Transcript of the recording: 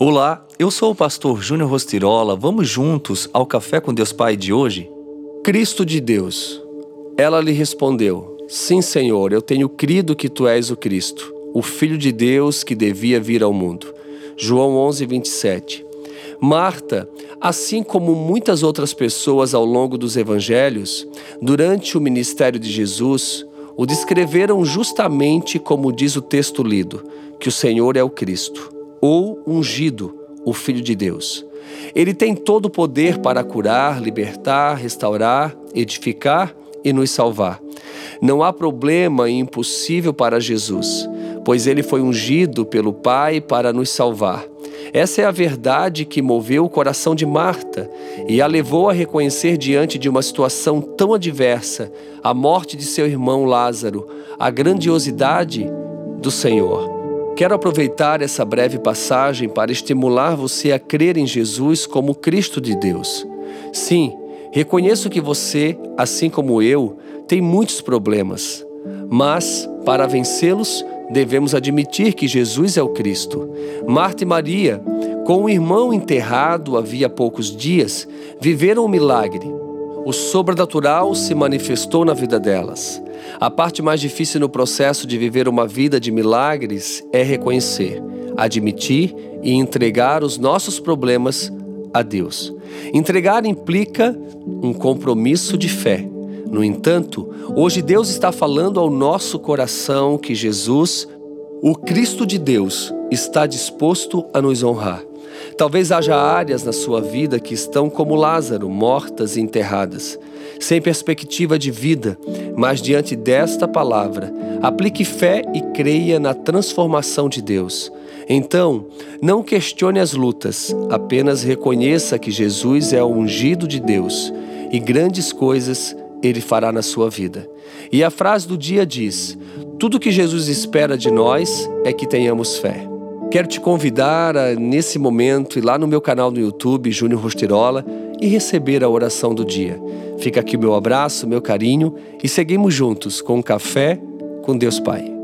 Olá, eu sou o pastor Júnior Rostirola. Vamos juntos ao Café com Deus Pai de hoje? Cristo de Deus. Ela lhe respondeu: Sim, Senhor, eu tenho crido que tu és o Cristo, o Filho de Deus que devia vir ao mundo. João 11, 27. Marta, assim como muitas outras pessoas ao longo dos evangelhos, durante o ministério de Jesus, o descreveram justamente como diz o texto lido, que o Senhor é o Cristo ou ungido, o Filho de Deus. Ele tem todo o poder para curar, libertar, restaurar, edificar e nos salvar. Não há problema impossível para Jesus, pois ele foi ungido pelo Pai para nos salvar. Essa é a verdade que moveu o coração de Marta e a levou a reconhecer diante de uma situação tão adversa, a morte de seu irmão Lázaro, a grandiosidade do Senhor. Quero aproveitar essa breve passagem para estimular você a crer em Jesus como Cristo de Deus. Sim, reconheço que você, assim como eu, tem muitos problemas, mas para vencê-los, devemos admitir que Jesus é o Cristo. Marta e Maria, com o irmão enterrado havia poucos dias, viveram um milagre. O sobrenatural se manifestou na vida delas. A parte mais difícil no processo de viver uma vida de milagres é reconhecer, admitir e entregar os nossos problemas a Deus. Entregar implica um compromisso de fé. No entanto, hoje Deus está falando ao nosso coração que Jesus, o Cristo de Deus, está disposto a nos honrar. Talvez haja áreas na sua vida que estão como Lázaro, mortas e enterradas, sem perspectiva de vida, mas diante desta palavra, aplique fé e creia na transformação de Deus. Então, não questione as lutas, apenas reconheça que Jesus é o ungido de Deus e grandes coisas ele fará na sua vida. E a frase do dia diz: Tudo que Jesus espera de nós é que tenhamos fé. Quero te convidar a, nesse momento, ir lá no meu canal no YouTube, Júnior Rostirola, e receber a oração do dia. Fica aqui o meu abraço, meu carinho e seguimos juntos com um café com Deus Pai.